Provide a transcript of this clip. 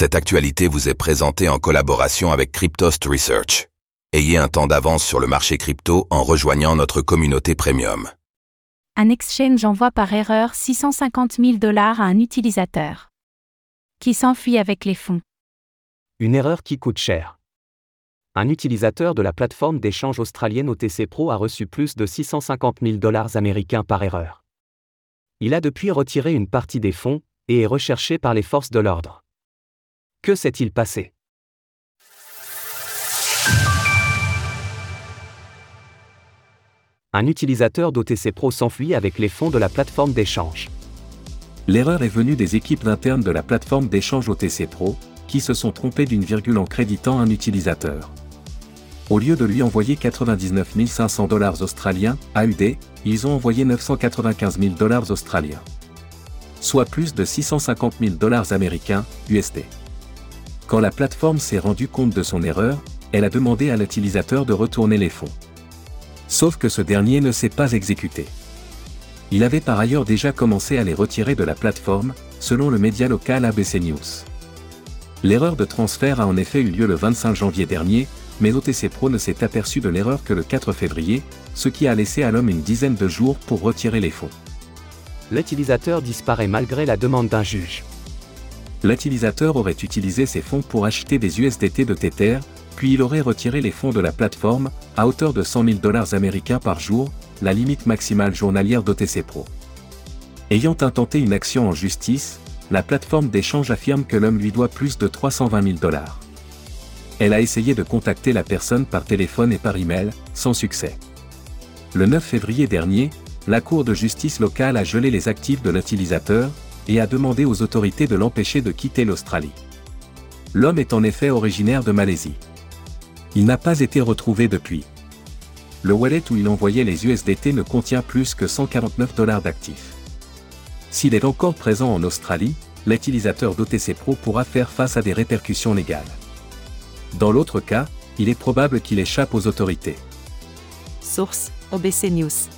Cette actualité vous est présentée en collaboration avec Cryptost Research. Ayez un temps d'avance sur le marché crypto en rejoignant notre communauté premium. Un exchange envoie par erreur 650 000 dollars à un utilisateur qui s'enfuit avec les fonds. Une erreur qui coûte cher. Un utilisateur de la plateforme d'échange australienne OTC Pro a reçu plus de 650 000 dollars américains par erreur. Il a depuis retiré une partie des fonds et est recherché par les forces de l'ordre. Que s'est-il passé? Un utilisateur d'OTC Pro s'enfuit avec les fonds de la plateforme d'échange. L'erreur est venue des équipes internes de la plateforme d'échange OTC Pro, qui se sont trompées d'une virgule en créditant un utilisateur. Au lieu de lui envoyer 99 500 dollars australiens, AUD, ils ont envoyé 995 000 dollars australiens. Soit plus de 650 000 dollars américains, USD. Quand la plateforme s'est rendue compte de son erreur, elle a demandé à l'utilisateur de retourner les fonds. Sauf que ce dernier ne s'est pas exécuté. Il avait par ailleurs déjà commencé à les retirer de la plateforme, selon le média local ABC News. L'erreur de transfert a en effet eu lieu le 25 janvier dernier, mais OTC Pro ne s'est aperçu de l'erreur que le 4 février, ce qui a laissé à l'homme une dizaine de jours pour retirer les fonds. L'utilisateur disparaît malgré la demande d'un juge. L'utilisateur aurait utilisé ses fonds pour acheter des USDT de Tether, puis il aurait retiré les fonds de la plateforme, à hauteur de 100 000 dollars américains par jour, la limite maximale journalière d'OTC Pro. Ayant intenté une action en justice, la plateforme d'échange affirme que l'homme lui doit plus de 320 000 dollars. Elle a essayé de contacter la personne par téléphone et par email, sans succès. Le 9 février dernier, la Cour de justice locale a gelé les actifs de l'utilisateur, et a demandé aux autorités de l'empêcher de quitter l'Australie. L'homme est en effet originaire de Malaisie. Il n'a pas été retrouvé depuis. Le wallet où il envoyait les USDT ne contient plus que 149 dollars d'actifs. S'il est encore présent en Australie, l'utilisateur d'OTC Pro pourra faire face à des répercussions légales. Dans l'autre cas, il est probable qu'il échappe aux autorités. Source OBC News.